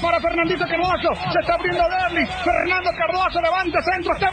para Fernandito Cardoso, se está abriendo Derli. Fernando Cardoso levanta centro, está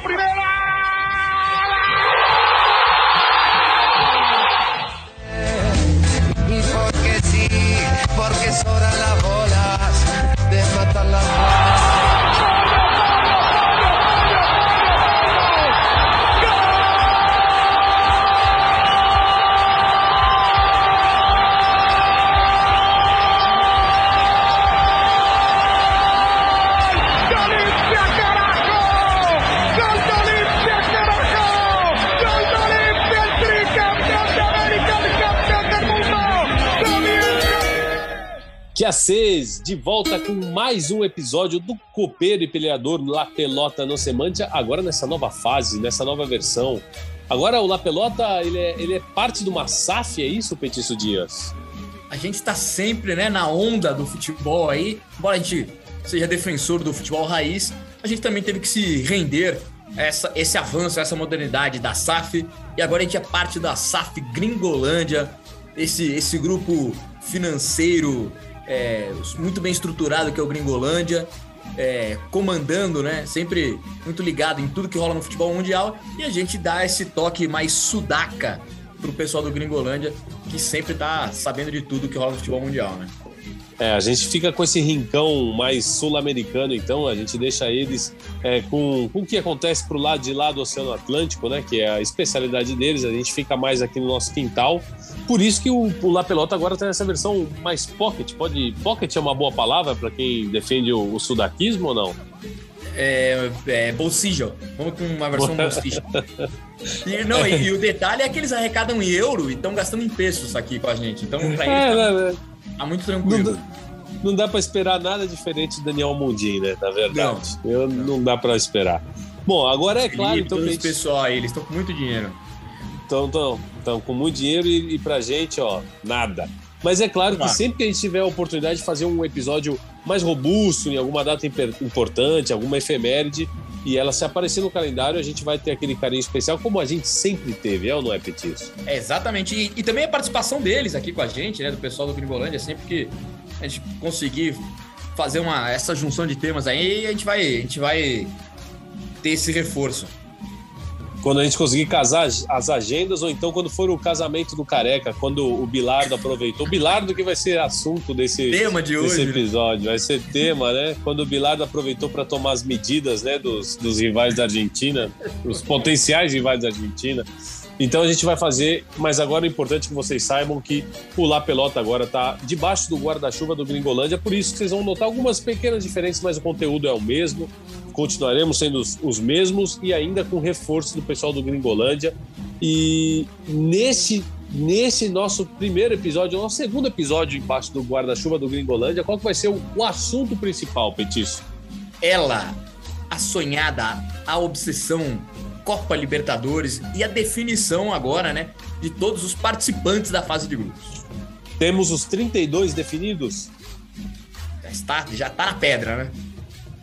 de Dia 6, de volta com mais um episódio do Copeiro e Peleador La Pelota no Semântia, agora nessa nova fase, nessa nova versão. Agora o La Pelota, ele é, ele é parte de uma SAF, é isso, Petiço Dias? A gente está sempre né, na onda do futebol aí, embora a gente seja defensor do futebol raiz, a gente também teve que se render a essa, esse avanço, a essa modernidade da SAF, e agora a gente é parte da SAF Gringolândia, esse, esse grupo financeiro é, muito bem estruturado que é o Gringolândia, é, comandando, né? Sempre muito ligado em tudo que rola no futebol mundial, e a gente dá esse toque mais sudaca pro pessoal do Gringolândia, que sempre tá sabendo de tudo que rola no futebol mundial, né? É, a gente fica com esse rincão mais sul-americano, então a gente deixa eles é, com, com o que acontece pro lado de lá do Oceano Atlântico, né? Que é a especialidade deles, a gente fica mais aqui no nosso quintal. Por isso que o, o La Pelota agora tem essa versão mais pocket. Pode, pocket é uma boa palavra para quem defende o, o sudaquismo ou não? É, é bolsillo. Vamos com uma versão bolsillo. E, não, e, e o detalhe é que eles arrecadam em euro e estão gastando em pesos aqui com a gente. Então, pra eles, É, tá, né, né? Tá muito Não, tranquilo. dá- não dá para esperar nada diferente do Daniel Mundim, né? Na verdade, Eu, não dá para esperar. Bom, agora é claro, Felipe, então, que todo a esse gente pessoal aí, eles estão com muito dinheiro. estão com muito dinheiro e, e pra gente, ó, nada. Mas é claro que sempre que a gente tiver a oportunidade de fazer um episódio mais robusto, em alguma data importante, alguma efeméride, e ela se aparecer no calendário, a gente vai ter aquele carinho especial, como a gente sempre teve, é ou não é, Petis? É, exatamente. E, e também a participação deles aqui com a gente, né? Do pessoal do Gringolândia, sempre que a gente conseguir fazer uma, essa junção de temas aí, a gente vai, a gente vai ter esse reforço. Quando a gente conseguir casar as- as agendas, ou então quando for o casamento do Careca, quando o Bilardo aproveitou. O Bilardo que vai ser assunto desse, Tema de desse hoje. né? episódio, vai ser tema, né? Quando o Bilardo aproveitou para tomar as medidas, né, dos, dos rivais da Argentina, os potenciais rivais da Argentina. Então a gente vai fazer, mas agora é importante que vocês saibam que o La Pelota agora está debaixo do guarda-chuva do Gringolândia, por isso que vocês vão notar algumas pequenas diferenças, mas o conteúdo é o mesmo. Continuaremos sendo os, os mesmos e ainda com reforço do pessoal do Gringolândia. E nesse nesse nosso primeiro episódio, nosso segundo episódio embaixo do guarda-chuva do Gringolândia, qual que vai ser o, o assunto principal, Petiço? Ela, a sonhada, a obsessão, Copa Libertadores e a definição agora, né? De todos os participantes da fase de grupos. Temos os 32 definidos? Já está, já tá na pedra, né?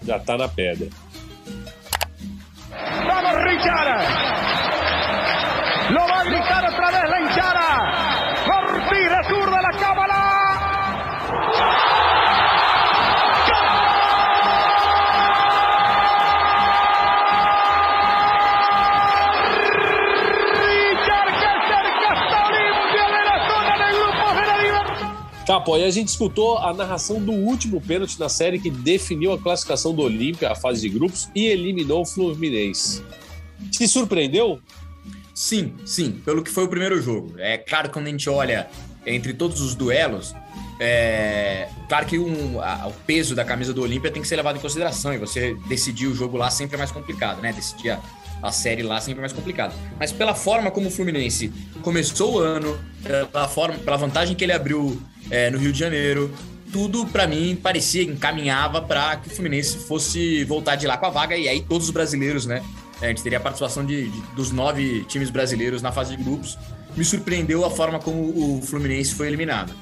Já tá na pedra. ¡Vamos, Richard! Lo va a gritar otra vez la. Capo, aí a gente escutou a narração do último pênalti na série que definiu a classificação do Olímpia, a fase de grupos, e eliminou o Fluminense. Te surpreendeu? Sim, sim, pelo que foi o primeiro jogo. É claro que quando a gente olha entre todos os duelos, é claro que um- a- o peso da camisa do Olímpia tem que ser levado em consideração e você decidir o jogo lá sempre é mais complicado, né? Decidir a, a série lá sempre é mais complicado. Mas pela forma como o Fluminense começou o ano, pela, forma, pela vantagem que ele abriu é, no Rio de Janeiro, tudo pra mim parecia encaminhava para que o Fluminense fosse voltar de lá com a vaga e aí todos os brasileiros, né? É, a gente teria a participação de, de- dos nove times brasileiros na fase de grupos. Me surpreendeu a forma como o Fluminense foi eliminado.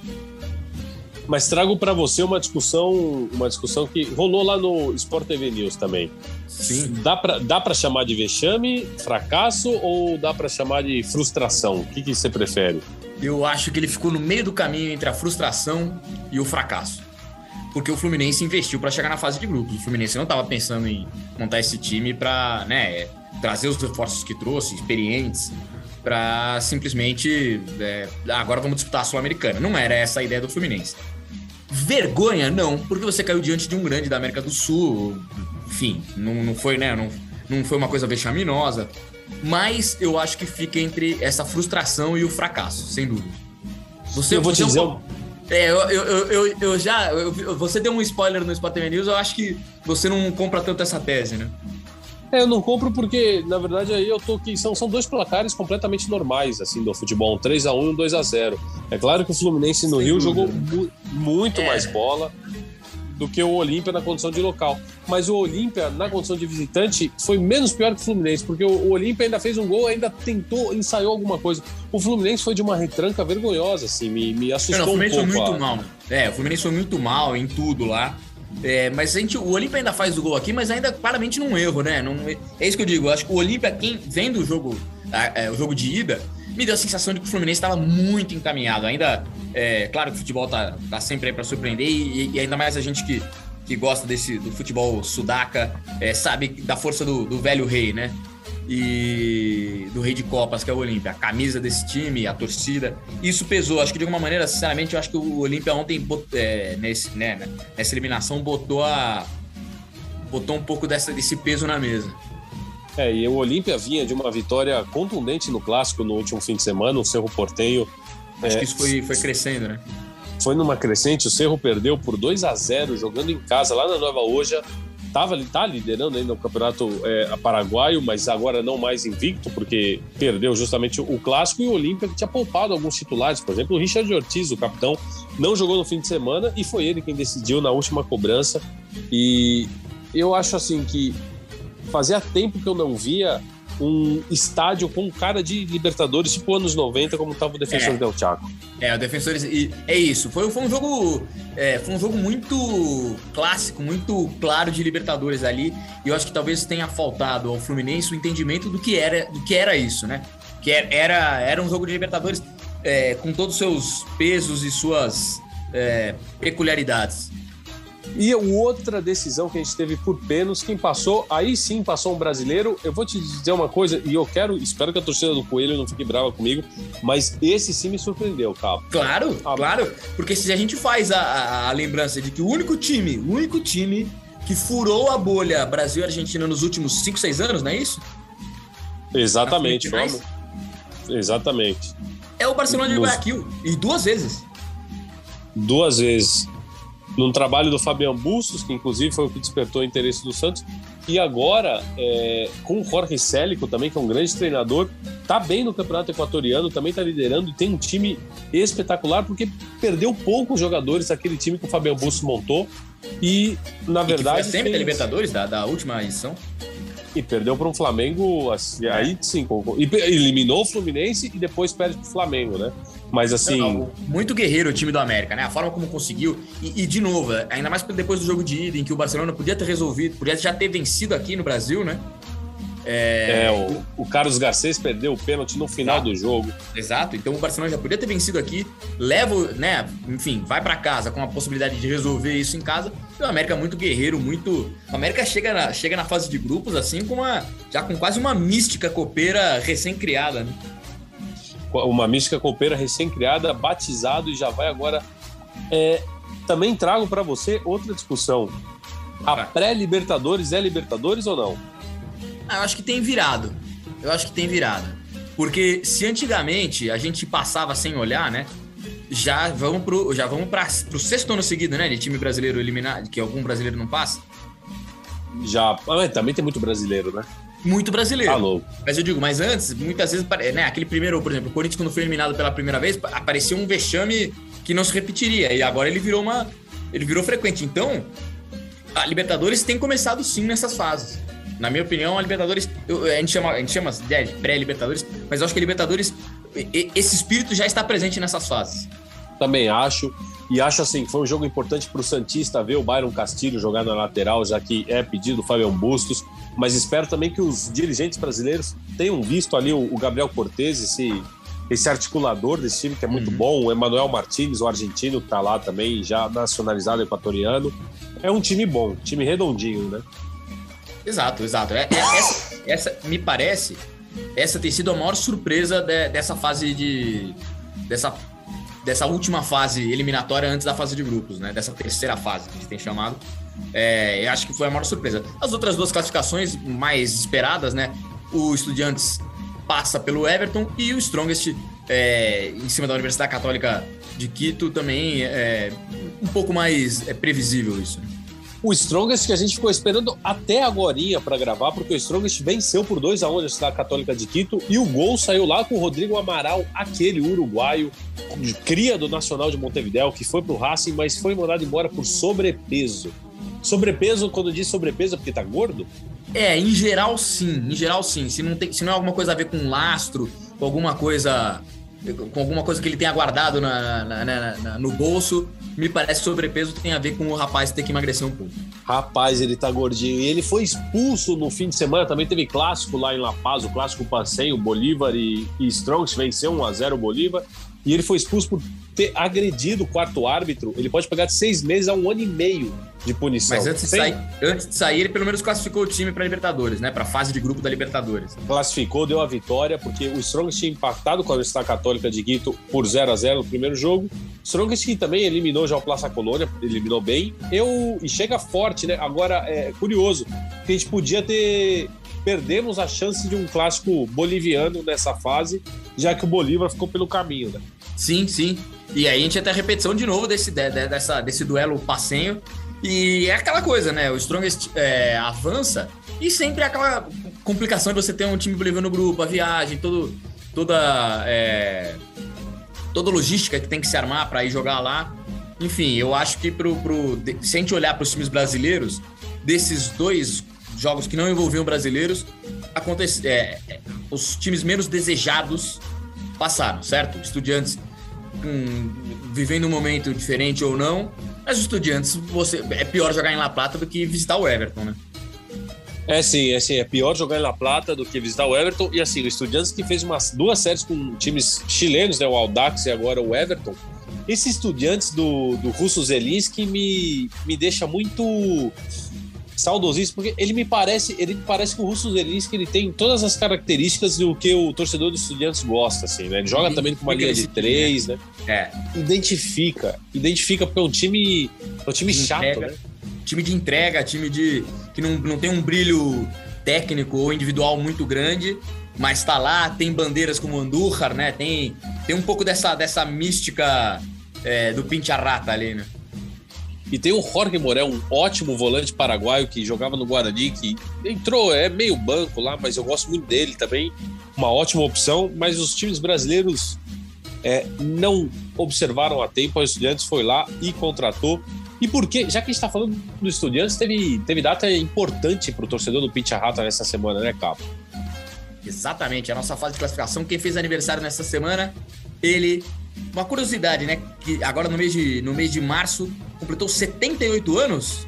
Mas trago para você uma discussão, uma discussão que rolou lá no Sport TV News também. Sim. Dá para dá pra chamar de vexame, fracasso ou dá para chamar de frustração? O que, que você prefere? Eu acho que ele ficou no meio do caminho entre a frustração e o fracasso. Porque o Fluminense investiu para chegar na fase de grupos. O Fluminense não estava pensando em montar esse time para né, trazer os reforços que trouxe, experientes, para simplesmente é, agora vamos disputar a Sul-Americana. Não era essa a ideia do Fluminense. Vergonha, não, porque você caiu diante de um grande da América do Sul. Enfim, não, não foi, né? Não, não foi uma coisa vexaminosa. Mas eu acho que fica entre essa frustração e o fracasso, sem dúvida. Você, eu vou te dizer. Um... É, eu, eu, eu, eu já. Eu, você deu um spoiler no Spot TV News, eu acho que você não compra tanto essa tese, né? É, eu não compro porque, na verdade, aí eu tô que são, são dois placares completamente normais, assim, do futebol, um 3x1 e um 2x0. É claro que o Fluminense no Sem Rio dúvida. jogou mu muito é. mais bola do que o Olímpia na condição de local. Mas o Olímpia, na condição de visitante, foi menos pior que o Fluminense, porque o Olímpia ainda fez um gol, ainda tentou, ensaiou alguma coisa. O Fluminense foi de uma retranca vergonhosa, assim, me, me assustou não, o Fluminense um pouco. foi muito a... mal. É, o Fluminense foi muito mal em tudo lá. É, mas a gente, o Olímpia ainda faz o gol aqui, mas ainda claramente num erro, né? Não, é isso que eu digo. Eu acho que o Olímpia, quem vendo o jogo, é, o jogo de ida, me deu a sensação de que o Fluminense estava muito encaminhado. Ainda, é, claro que o futebol tá, tá sempre aí para surpreender, e, e, ainda mais a gente que, que gosta desse, do futebol sudaca, é, sabe da força do, do velho rei, né? E do Rei de Copas, que é o Olímpia. A camisa desse time, a torcida. Isso pesou. Acho que de alguma maneira, sinceramente, eu acho que o Olímpia ontem, é, nesse, né, nessa eliminação, botou a. botou um pouco dessa, desse peso na mesa. É, e o Olímpia vinha de uma vitória contundente no clássico no último fim de semana, o Cerro Porteio. Acho é, que isso foi, foi crescendo, né? Foi numa crescente, o Cerro perdeu por 2 a 0 jogando em casa lá na Nova Oja tava, tá liderando ainda o campeonato é, paraguaio, mas agora não mais invicto, porque perdeu justamente o clássico e o Olímpia, que tinha poupado alguns titulares. Por exemplo, o Richard Ortiz, o capitão, não jogou no fim de semana e foi ele quem decidiu na última cobrança. E eu acho assim que fazia tempo que eu não via um estádio com cara de Libertadores, tipo anos 90, como estava o Defensor é. Del Chaco. É, o Defensores. E é isso. Foi, foi um jogo. É, foi um jogo muito clássico, muito claro de Libertadores ali. E eu acho que talvez tenha faltado ao Fluminense o entendimento do que era, do que era isso, né? Que era, era um jogo de Libertadores é, com todos os seus pesos e suas é, peculiaridades. E outra decisão que a gente teve por pênaltis, quem passou, aí sim passou um brasileiro. Eu vou te dizer uma coisa, e eu quero, espero que a torcida do Coelho não fique brava comigo, mas esse sim me surpreendeu, Cabo. Claro, ah, claro. Porque se a gente faz a, a, a lembrança de que o único time, o único time que furou a bolha Brasil e Argentina nos últimos 5, 6 anos, não é isso? Exatamente, vamos. Exatamente. É o Barcelona de Guayaquil, e duas vezes. Duas vezes num trabalho do Fabian Bustos, que inclusive foi o que despertou o interesse do Santos, e agora é, com o Jorge Célico também, que é um grande treinador, tá bem no campeonato equatoriano, também tá liderando e tem um time espetacular, porque perdeu poucos jogadores daquele time que o Fabian Bustos montou, e na e verdade. Sempre fez... Libertadores da, da última edição? E perdeu para um Flamengo, assim, aí sim, e eliminou o Fluminense e depois perde para o Flamengo, né? Mas assim. Não, muito guerreiro o time do América, né? A forma como conseguiu. E, e, de novo, ainda mais depois do jogo de ida, em que o Barcelona podia ter resolvido, podia já ter vencido aqui no Brasil, né? É, é o, o, Carlos Garcês perdeu o pênalti no final Exato. do jogo. Exato, então o Barcelona já podia ter vencido aqui, leva, né, enfim, vai para casa com a possibilidade de resolver isso em casa. E o América é muito guerreiro, muito. O América chega na, chega na fase de grupos assim com uma já com quase uma mística copeira recém-criada, né? Uma mística copeira recém-criada, batizado e já vai agora. É, também trago para você outra discussão. A pré-Libertadores é Libertadores ou não? Ah, eu acho que tem virado. Eu acho que tem virado. Porque se antigamente a gente passava sem olhar, né? Já vamos pro, já vamos para pro sexto ano seguido, né? De time brasileiro eliminado, que algum brasileiro não passa. Já, também tem muito brasileiro, né? Muito brasileiro. Falou. Mas eu digo, mas antes, muitas vezes, né, aquele primeiro, por exemplo, o Corinthians quando foi eliminado pela primeira vez, aparecia um vexame que não se repetiria. E agora ele virou uma. Ele virou frequente. Então, a Libertadores tem começado sim nessas fases. Na minha opinião, a Libertadores. Eu, a gente chama, a gente chama de pré-Libertadores, mas eu acho que a Libertadores. Esse espírito já está presente nessas fases. Também acho. E acho assim, foi um jogo importante para o Santista ver o Byron Castilho jogar na lateral, já que é pedido do Fabião Bustos. Mas espero também que os dirigentes brasileiros tenham visto ali o, Gabriel Cortez, esse, esse articulador desse time que é muito uhum. bom, o Emanuel Martins, o argentino, que está lá também, já nacionalizado equatoriano. É um time bom, time redondinho, né? Exato, exato. É, é, essa, essa, me parece, essa tem sido a maior surpresa de, dessa fase de. dessa dessa última fase eliminatória antes da fase de grupos, né? Dessa terceira fase que a gente tem chamado. É, acho que foi a maior surpresa. As outras duas classificações mais esperadas, né? O Estudiantes passa pelo Everton e o Strongest é, em cima da Universidade Católica de Quito também é um pouco mais é previsível isso. O Strongest que a gente ficou esperando até agora para gravar, porque o Strongest venceu por 2 a 1 a Universidade Católica de Quito e o gol saiu lá com o Rodrigo Amaral, aquele uruguaio, cria do Nacional de Montevideo, que foi pro Racing, mas foi mandado embora por sobrepeso. Sobrepeso, quando diz sobrepeso, é porque tá gordo? É, em geral sim, em geral sim. Se não, tem, se não é alguma coisa a ver com lastro, com alguma coisa com alguma coisa que ele tenha guardado na, na, na, no bolso, me parece que sobrepeso tem a ver com o rapaz ter que emagrecer um pouco. Rapaz, ele tá gordinho. E ele foi expulso no fim de semana, também teve clássico lá em La Paz, o clássico passeio, Bolívar e, e Strongs venceu 1x0 o Bolívar. E ele foi expulso por ter agredido o quarto árbitro, ele pode pegar de seis meses a um ano e meio de punição. Mas antes de, sair, antes de sair, ele pelo menos classificou o time para Libertadores, né? Para fase de grupo da Libertadores. Classificou, deu a vitória, porque o Strongest tinha empatado com a Universidade Católica de Quito por 0 a 0 no primeiro jogo. Strongest que também eliminou já o Plaza Colônia, eliminou bem. Eu, e chega forte, né? Agora, é curioso, que a gente podia ter perdemos a chance de um clássico boliviano nessa fase, já que o Bolívar ficou pelo caminho, né? Sim, sim. E aí a gente ia ter a repetição de novo desse, de, dessa, desse duelo passenho. E é aquela coisa, né? O Strongest é, avança e sempre é aquela complicação de você ter um time boliviano no grupo, a viagem, todo, toda, é, toda logística que tem que se armar para ir jogar lá. Enfim, eu acho que pro, pro, se a gente olhar para os times brasileiros, desses dois jogos que não envolviam brasileiros, acontece, é, é, os times menos desejados passaram, certo? Estudiantes um, vivendo um momento diferente ou não, mas os estudiantes, você, é pior jogar em La Plata do que visitar o Everton, né? É sim, é sim, é pior jogar em La Plata do que visitar o Everton. E assim, o Estudiantes que fez umas duas séries com times chilenos, né? O Audax e agora o Everton. Esses estudiantes do, do Russo Zelinski me, me deixa muito saudosista, porque ele me parece, ele me parece que o Russo Zelinski ele tem todas as características do que o torcedor dos estudiantes gosta, assim, né? Ele joga ele, também com uma linha de três, né? É. Identifica, identifica porque é um time, é um time chato, né? Time de entrega, time de que não, não tem um brilho técnico ou individual muito grande, mas tá lá, tem bandeiras como Andújar, né? Tem, tem um pouco dessa, dessa mística é, do Pincharrata ali, né? E tem o Jorge Morel, um ótimo volante paraguaio que jogava no Guarani, que entrou, é meio banco lá, mas eu gosto muito dele também. Uma ótima opção, mas os times brasileiros é, não observaram a tempo. O Estudiantes foi lá e contratou. E por quê? Já que a gente está falando do Estudiantes, teve, teve data importante para o torcedor do Pitch Rata nessa semana, né, Capo? Exatamente, a nossa fase de classificação. Quem fez aniversário nessa semana, ele uma curiosidade, né? Que agora no mês de, no mês de março completou 78 anos.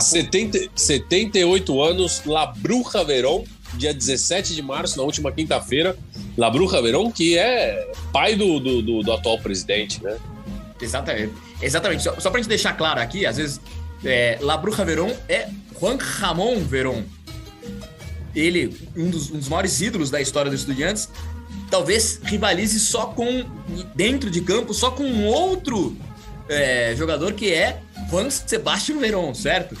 70, 78 anos, La Bruja Verón, dia 17 de março, na última quinta-feira. La Bruja Verón, que é pai do, do, do, do atual presidente, né? Exatamente. Exatamente. Só, só pra gente deixar claro aqui, às vezes, é, La Bruja Verón é Juan Ramón Verón. Ele, um dos, um dos maiores ídolos da história dos estudiantes, talvez rivalize só com, dentro de campo, só com um outro é, jogador que é Juan Sebastião Verón, certo?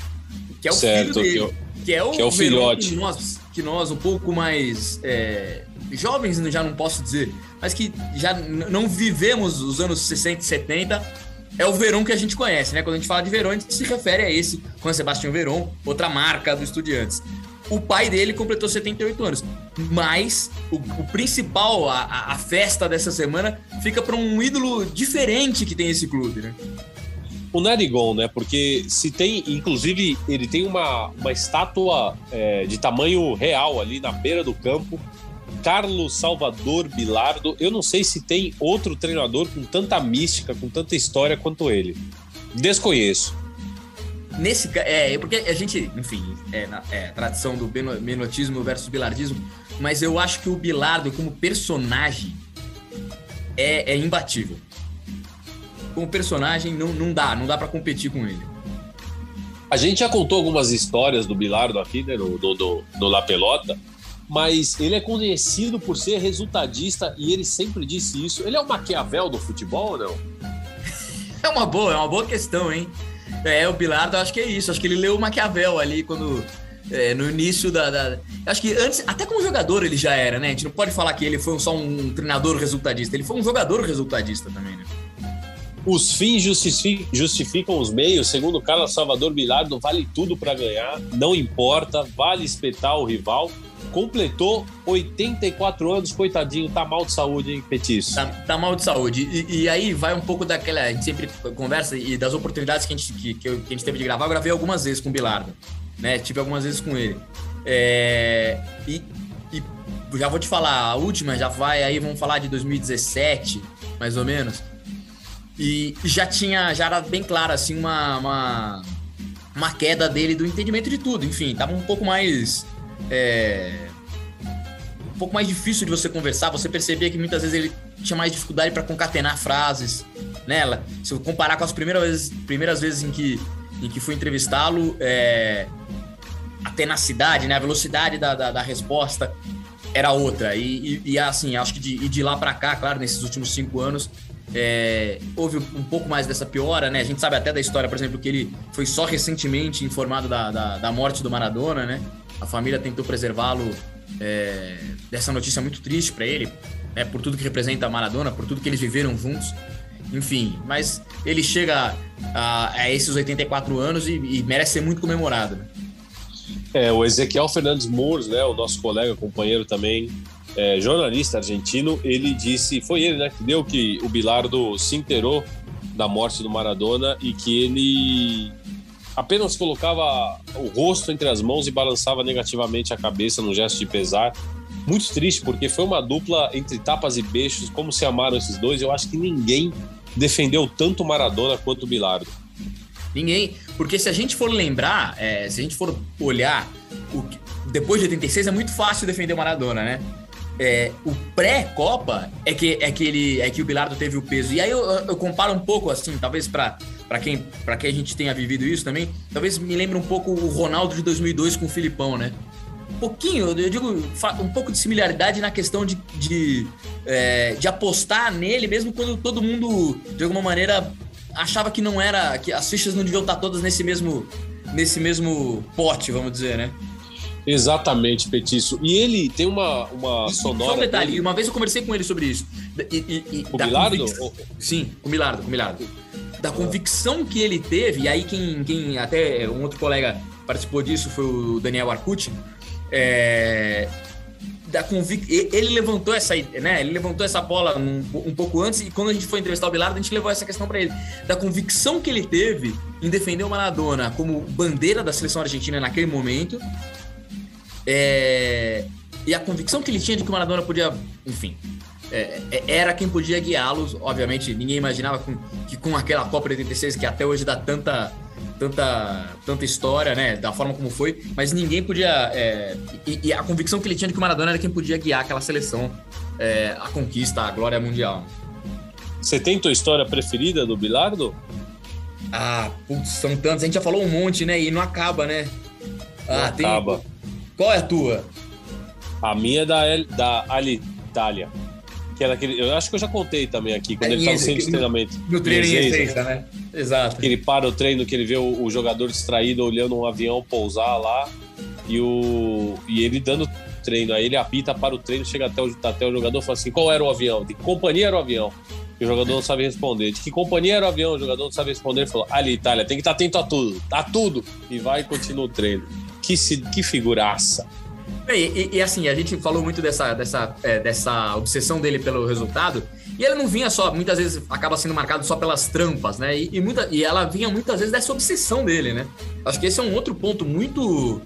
Que é o certo, filho dele. Que, é o, que é o filhote. Que nós, que nós, um pouco mais é, jovens, já não posso dizer, mas que já não vivemos os anos 60 e 70, é o Verón que a gente conhece, né? Quando a gente fala de Verón, a gente se refere a esse, Juan Sebastião Verón, outra marca do Estudiantes o pai dele completou 78 anos. Mas o, o principal, a, a, festa dessa semana, fica para um ídolo diferente que tem esse clube, né? O Narigon, né? Porque se tem, inclusive, ele tem uma, uma estátua é, de tamanho real ali na beira do campo, Carlos Salvador Bilardo. Eu não sei se tem outro treinador com tanta mística, com tanta história quanto ele. Desconheço. Nesse é porque a gente, enfim, é, é tradição do menotismo versus bilardismo, mas eu acho que o Bilardo como personagem é, é imbatível. Como personagem não, não dá, não dá para competir com ele. A gente já contou algumas histórias do Bilardo aqui, né, no, do, do, do La Pelota, mas ele é conhecido por ser resultadista e ele sempre disse isso. Ele é o Maquiavel do futebol ou não? É uma boa, é uma boa questão, hein? É, o Bilardo, acho que é isso. Acho que ele leu o Maquiavel ali quando. É, no início da, da, Acho que antes, até como jogador ele já era, né? A gente não pode falar que ele foi só um treinador resultadista, ele foi um jogador resultadista também, né? Os fins justificam os meios, segundo Carlos Salvador Bilardo, vale tudo para ganhar, não importa, vale espetar o rival completou 84 anos, coitadinho, tá mal de saúde, hein, Petiço? Tá, tá mal de saúde. E, e, aí vai um pouco daquela. A gente sempre conversa e das oportunidades que a gente, que, que a gente teve de gravar. Eu gravei algumas vezes com o Bilardo, né? Tive algumas vezes com ele. É, e, e já vou te falar, a última já vai aí, vamos falar de 2017, mais ou menos. E já tinha, já era bem claro, assim, uma, uma, uma queda dele do entendimento de tudo. Enfim, tava um pouco mais é, um pouco mais difícil de você conversar. Você percebia que muitas vezes ele tinha mais dificuldade para concatenar frases nela. Se eu comparar com as primeiras vezes, primeiras vezes em que, em que fui entrevistá-lo, é, a tenacidade, né, a velocidade da, da, da resposta era outra. E, e, e assim, acho que de, de lá para cá, claro, nesses últimos cinco anos, é, houve um pouco mais dessa piora, né? A gente sabe até da história, por exemplo, que ele foi só recentemente informado da, da, da morte do Maradona, né? A família tentou preservá-lo é, dessa notícia muito triste para ele, né, por tudo que representa a Maradona, por tudo que eles viveram juntos. Enfim, mas ele chega a, a esses 84 anos e, e, merece ser muito comemorado. Né? É, o Ezequiel Fernandes Moores, né, o nosso colega, companheiro também, é, jornalista argentino, ele disse, foi ele né, que deu que o Bilardo se inteirou da morte do Maradona e que ele apenas colocava o rosto entre as mãos e balançava negativamente a cabeça no gesto de pesar. Muito triste, porque foi uma dupla entre tapas e beijos, como se amaram esses dois. Eu acho que ninguém defendeu tanto Maradona quanto Bilardo. Ninguém, porque se a gente for lembrar, é, se a gente for olhar, o, depois de 86 é muito fácil defender Maradona, né? É, o pré-Copa é que, é, que ele, é que o Bilardo teve o peso. E aí eu, eu comparo um pouco, assim, talvez para quem, pra quem a gente tenha vivido isso também, talvez me lembre um pouco o Ronaldo de 2002 com o Filipão, né? Um pouquinho, eu digo, um pouco de similaridade na questão de, de, é, de apostar nele, mesmo quando todo mundo, de alguma maneira, achava que não era, que as fichas não deviam estar todas nesse mesmo, nesse mesmo pote, vamos dizer, né? Exatamente, Petiço. E ele tem uma, uma sonora. Só um detalhe, dele. uma vez eu conversei com ele sobre isso. E, e, e o? Convic... Sim, o Milardo, o Milardo. Da convicção que ele teve, e aí quem, quem até um outro colega participou disso foi o Daniel Arcucci. É, da convic... Ele levantou essa, né? Ele levantou essa bola um, um, pouco antes e quando a gente foi entrevistar o Bilardo, a gente levou essa questão para ele. Da convicção que ele teve em defender o Maradona como bandeira da seleção argentina naquele momento é, e a convicção que ele tinha de que o Maradona podia, enfim, é, é era quem podia guiá-los. Obviamente, ninguém imaginava com, que com aquela Copa de 86, que até hoje dá tanta, tanta, tanta história, né, da forma como foi, mas ninguém podia. É, e, e, a convicção que ele tinha de que o Maradona era quem podia guiar aquela seleção é, à conquista, à glória mundial. Você tem tua história preferida do Bilardo? Ah, putz, são tantos. A gente já falou um monte, né? E não acaba, né? Ah, não tem. Acaba. Qual é a tua? A minha é da, da Alitalia. Que era aquele. Eu acho que eu já contei também aqui, quando é, ele no centro de treinamento. No treino em né? Exato. Que ele para o treino, que ele vê o, o, jogador distraído olhando um avião pousar lá e, o, e ele dando treino. Aí ele apita para o treino, chega até o, até o jogador e fala assim: qual era o avião? De que companhia era o avião? E o jogador não sabe responder. De que companhia era o avião? O jogador não sabe responder. Ele falou: Ali, Itália, tem que estar atento a tudo, a tudo. E vai e continua o treino. Que, que figuraça. E, e, e, assim, a gente falou muito dessa, dessa, é, dessa obsessão dele pelo resultado, e ele não vinha só, muitas vezes acaba sendo marcado só pelas trampas, né? E, e, muita, e ela vinha muitas vezes dessa obsessão dele, né? Acho que esse é um outro ponto muito,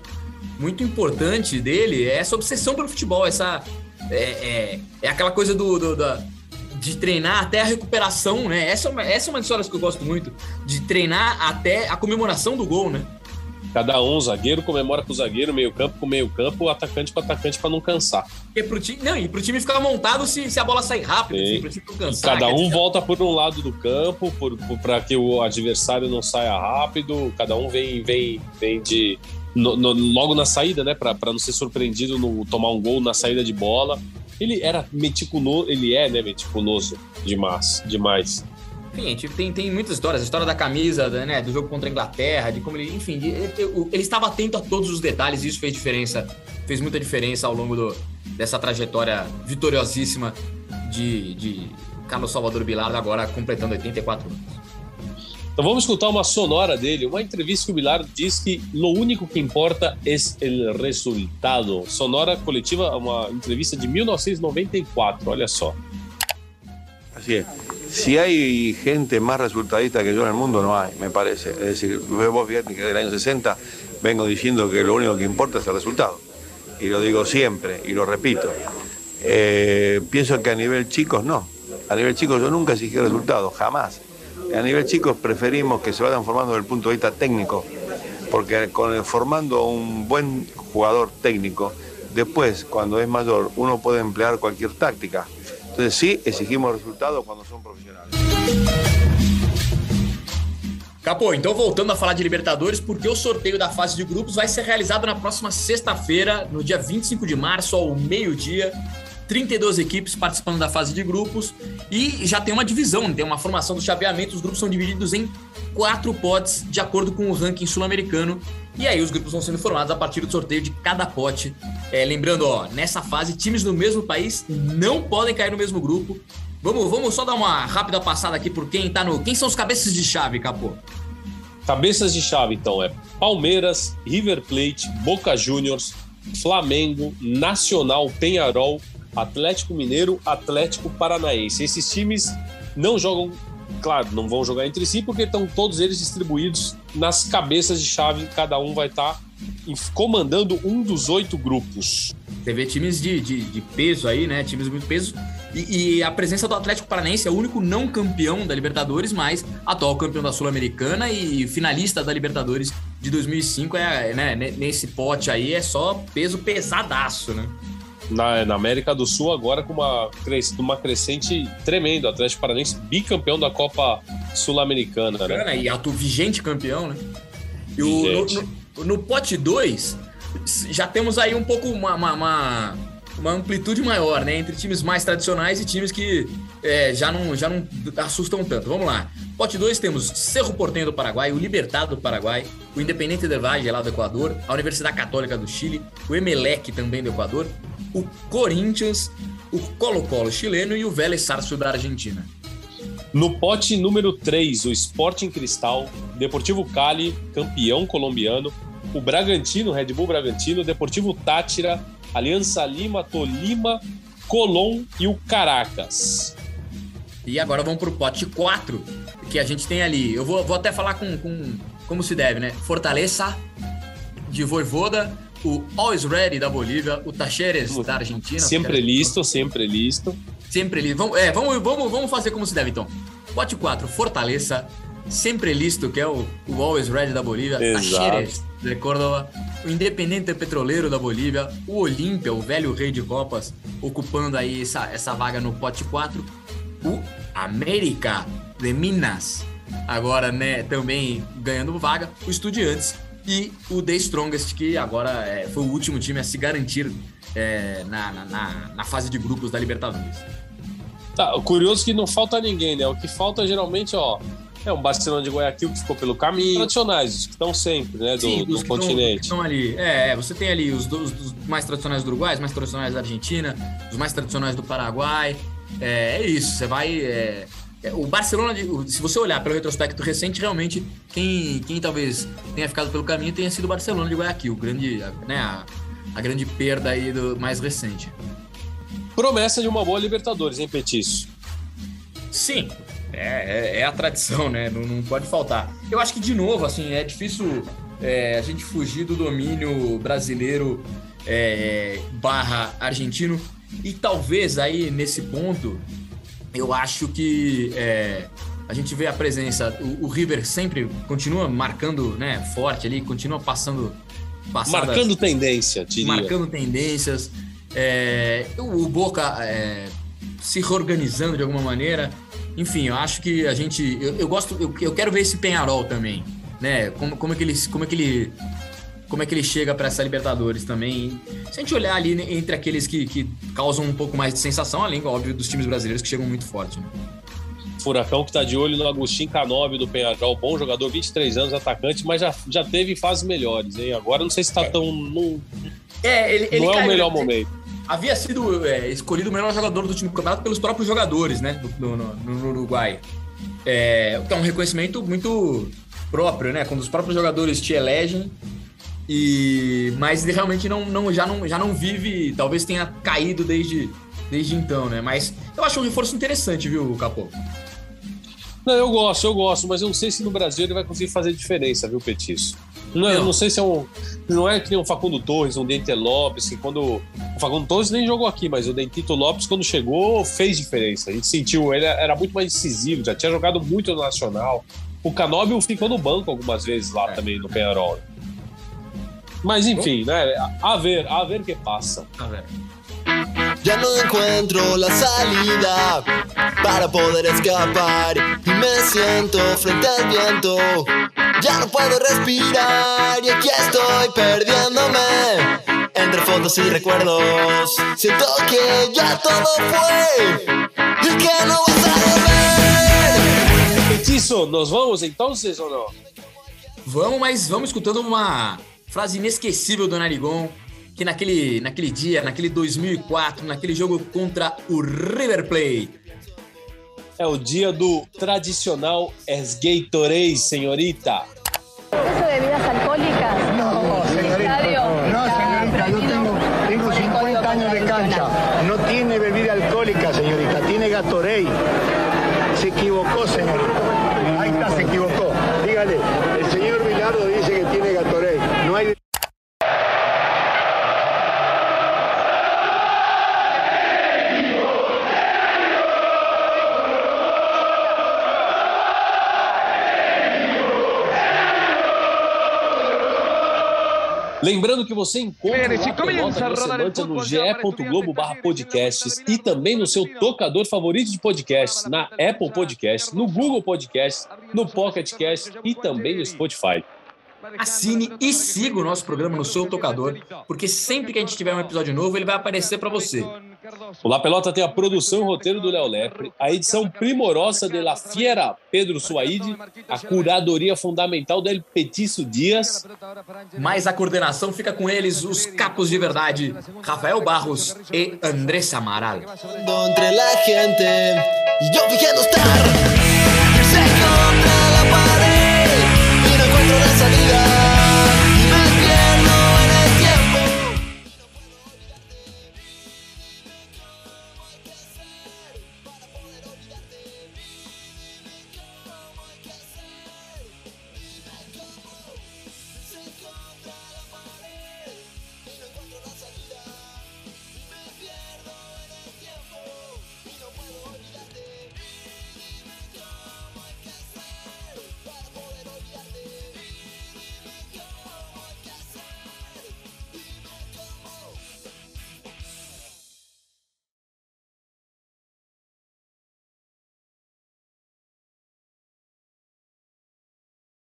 muito importante dele, é essa obsessão pelo futebol, essa, É, é, é aquela coisa do, do de treinar até a recuperação, né? Essa é, essa é uma das histórias que eu gosto muito, de treinar até a comemoração do gol, né? Cada um, zagueiro comemora com o zagueiro, meio campo com meio campo, o atacante com atacante para não cansar. E pro time, não, e pro time ficar montado se, se a bola sair rápido, assim, pro time não cansar. Cada um volta por um lado do campo, para que o adversário não saia rápido. Cada um vem, vem, vem de no, no, logo na saída, né, para não ser surpreendido no tomar um gol na saída de bola. Ele era meticuloso, ele é, né, meticuloso demais, demais. Enfim, tem, tem muitas histórias. A história da camisa, né, do jogo contra a Inglaterra, de como ele. Enfim, de, ele, ele, estava atento a todos os detalhes e isso fez diferença. Fez muita diferença ao longo do, dessa trajetória vitoriosíssima de, de Carlos Salvador Bilardo, agora completando 84 anos. Então vamos escutar uma sonora dele, uma entrevista que o Bilardo diz que lo único que importa é o resultado. Sonora coletiva, uma entrevista de 1994, olha só. Si hay gente más resultadista que yo en el mundo, no hay, me parece. Es decir, vos fíjate del año 60 vengo diciendo que lo único que importa es el resultado. Y lo digo siempre, y lo repito. Eh, pienso que a nivel chicos no. A nivel chicos yo nunca exigí resultados, jamás. A nivel chicos preferimos que se vayan formando desde el punto de vista técnico, porque con, formando un buen jugador técnico, después, cuando es mayor, uno puede emplear cualquier táctica. Entonces sí, exigimos resultados cuando son profesionales. Capô, então voltando a falar de Libertadores, porque o sorteio da fase de grupos vai ser realizado na próxima sexta-feira, no dia 25 de março, ao meio-dia. 32 equipes participando da fase de grupos e já tem uma divisão, tem uma formação do chaveamento. Os grupos são divididos em quatro potes de acordo com o ranking sul-americano. E aí os grupos vão sendo formados a partir do sorteio de cada pote. É, lembrando, ó, nessa fase, times do mesmo país não podem cair no mesmo grupo. Vamos, vamos só dar uma rápida passada aqui por quem tá no. Quem são os cabeças de chave, Capô? Cabeças de chave, então, é Palmeiras, River Plate, Boca Juniors, Flamengo, Nacional, Penharol, Atlético Mineiro, Atlético Paranaense. Esses times não jogam, claro, não vão jogar entre si porque estão todos eles distribuídos nas cabeças de chave, cada um vai estar tá comandando um dos oito grupos. Você vê times de, de, de peso aí, né? Times muito peso. E, e, a presença do Atlético Paranaense é o único não campeão da Libertadores, mas atual campeão da Sul-Americana e finalista da Libertadores de 2005. É, né, nesse pote aí é só peso pesadaço, né? na, na, América do Sul agora com uma, uma crescente tremenda. O Atlético Paranaense bicampeão da Copa Sul-Americana, né? E atu vigente campeão, né? E o, no, no, no, pote 2, já temos aí um pouco uma, uma, uma, uma, amplitude maior, né? Entre times mais tradicionais e times que é, já, não, já não assustam tanto. Vamos lá. Pote 2 temos Cerro Portenho do Paraguai, o Libertado do Paraguai, o Independente del Valle lá do Equador, a Universidade Católica do Chile, o Emelec também do Equador, o Corinthians, o Colo-Colo chileno e o Vélez Sarsfield da Argentina. No pote número 3, o Sporting Cristal, Deportivo Cali, campeão colombiano, o Bragantino, Red Bull Bragantino, Deportivo Tátira, Aliança Lima, Tolima, Colón e o Caracas. E agora vamos para o pote 4, que a gente tem ali. Eu vou, vou até falar com, com como se deve, né? Fortaleza de Voivoda, o Always Ready da Bolívia, o Tacheres da Argentina. Sempre listo, sempre listo. Sempre listo. Vamos, é, vamos, vamos, vamos fazer como se deve, então. Pote 4, Fortaleza, sempre listo, que é o, o Always Ready da Bolívia, Tacheres de Córdoba, o Independente Petroleiro da Bolívia, o Olímpia, o velho rei de Copas, ocupando aí essa, essa vaga no pote 4, o América de Minas, agora né, também ganhando vaga, o Estudiantes e o The Strongest, que agora é, foi o último time a se garantir é, na, na, na, fase de grupos da Libertadores. Tá, curioso é que não falta ninguém, né? O que falta geralmente, ó, é um Barcelona de Guayaquil que ficou pelo caminho. Tradicionais, os que estão sempre, né, do, Sim, do continente. Estão ali. É, é, você tem ali os, os, os, mais tradicionais do Uruguai, os mais tradicionais da Argentina, os mais tradicionais do Paraguai. É, é isso, você vai. É, é, o Barcelona, se você olhar pelo retrospecto recente, realmente quem, quem talvez tenha ficado pelo caminho tenha sido o Barcelona de Guayaquil, grande, né, a, a grande perda aí do mais recente. Promessa de uma boa Libertadores, hein, Petiço? Sim, é, é, é, a tradição, né? Não, não, pode faltar. Eu acho que, de novo, assim, é difícil é, a gente fugir do domínio brasileiro é, barra argentino. E talvez aí nesse ponto, eu acho que é, a gente vê a presença. O, o, River sempre continua marcando né, forte ali, continua passando. Passadas, marcando tendência, diria. Marcando tendências. É, o Boca é, se reorganizando de alguma maneira. Enfim, eu acho que a gente. Eu, eu gosto. Eu, eu, quero ver esse Penharol também. Né? Como, como, é que ele, como é que ele como é que ele chega para essa Libertadores também. Se a gente olhar ali entre aqueles que, que causam um pouco mais de sensação, além, óbvio, dos times brasileiros que chegam muito forte. Né? Furacão que está de olho no Agostinho Canove do Penharol, bom jogador, 23 anos, atacante, mas já, já teve fases melhores, hein? Agora não sei se está é. tão. No, é, ele, ele não é o melhor momento. Havia sido é, escolhido o melhor jogador do time do campeonato pelos próprios jogadores, né? Do, no, no, Uruguai. É, é um reconhecimento muito próprio, né? Quando os próprios jogadores te elegem, e, mas realmente não, não, já, não, já não vive, talvez tenha caído desde, desde então, né? Mas eu acho um reforço interessante, viu, Capô? Não, eu gosto, eu gosto, mas eu não sei se no Brasil ele vai conseguir fazer diferença, viu, Petiço? Não, eu não sei se é um. Não é que nem um Facundo Torres, um Dente Lopes, que quando. O Facundo Torres nem jogou aqui, mas o Dentito Lopes, quando chegou, fez diferença. A gente sentiu, ele era muito mais decisivo, já tinha jogado muito no Nacional. O Canóbio ficou no banco algumas vezes lá é. também, no Penharol. Mas enfim, né? A ver, a ver que passa. A ver. Ya no encuentro la salida para poder escapar y me siento frente al viento. Ya no puedo respirar y aquí estoy perdiéndome entre fotos y recuerdos. Siento que ya todo fue y que no vas a volver. Petiço, nós vamos então, ou não? Vamos, mas vamos escutando uma Frase inesquecível do Narigon, que naquele, naquele dia, naquele 2004, naquele jogo contra o River Plate. É o dia do tradicional Esgatorade, senhorita. ¿Eso de bebidas alcohólicas? No, señorita. No, señorita, yo tengo, tengo 50 años de cancha. No tiene bebida alcohólica, señorita, tiene Gatorade. Se equivocó, señorita. Ahí está, se equivocó. Lembrando que você encontra o Pelota Semântia no ge.globo barra podcasts e também no seu tocador favorito de podcasts, na Apple Podcasts, no Google Podcasts, no Pocket Cast e também no Spotify. Assine e siga o nosso programa no seu tocador, porque sempre que a gente tiver um episódio novo, ele vai aparecer para você. O La Pelota tem a produção e roteiro do Léo Lepre, a edição primorosa de La Fiera Pedro Suaide, a curadoria fundamental do Petiço Dias. Mas a coordenação fica com eles, os capos de verdade, Rafael Barros e Andrés Amaral.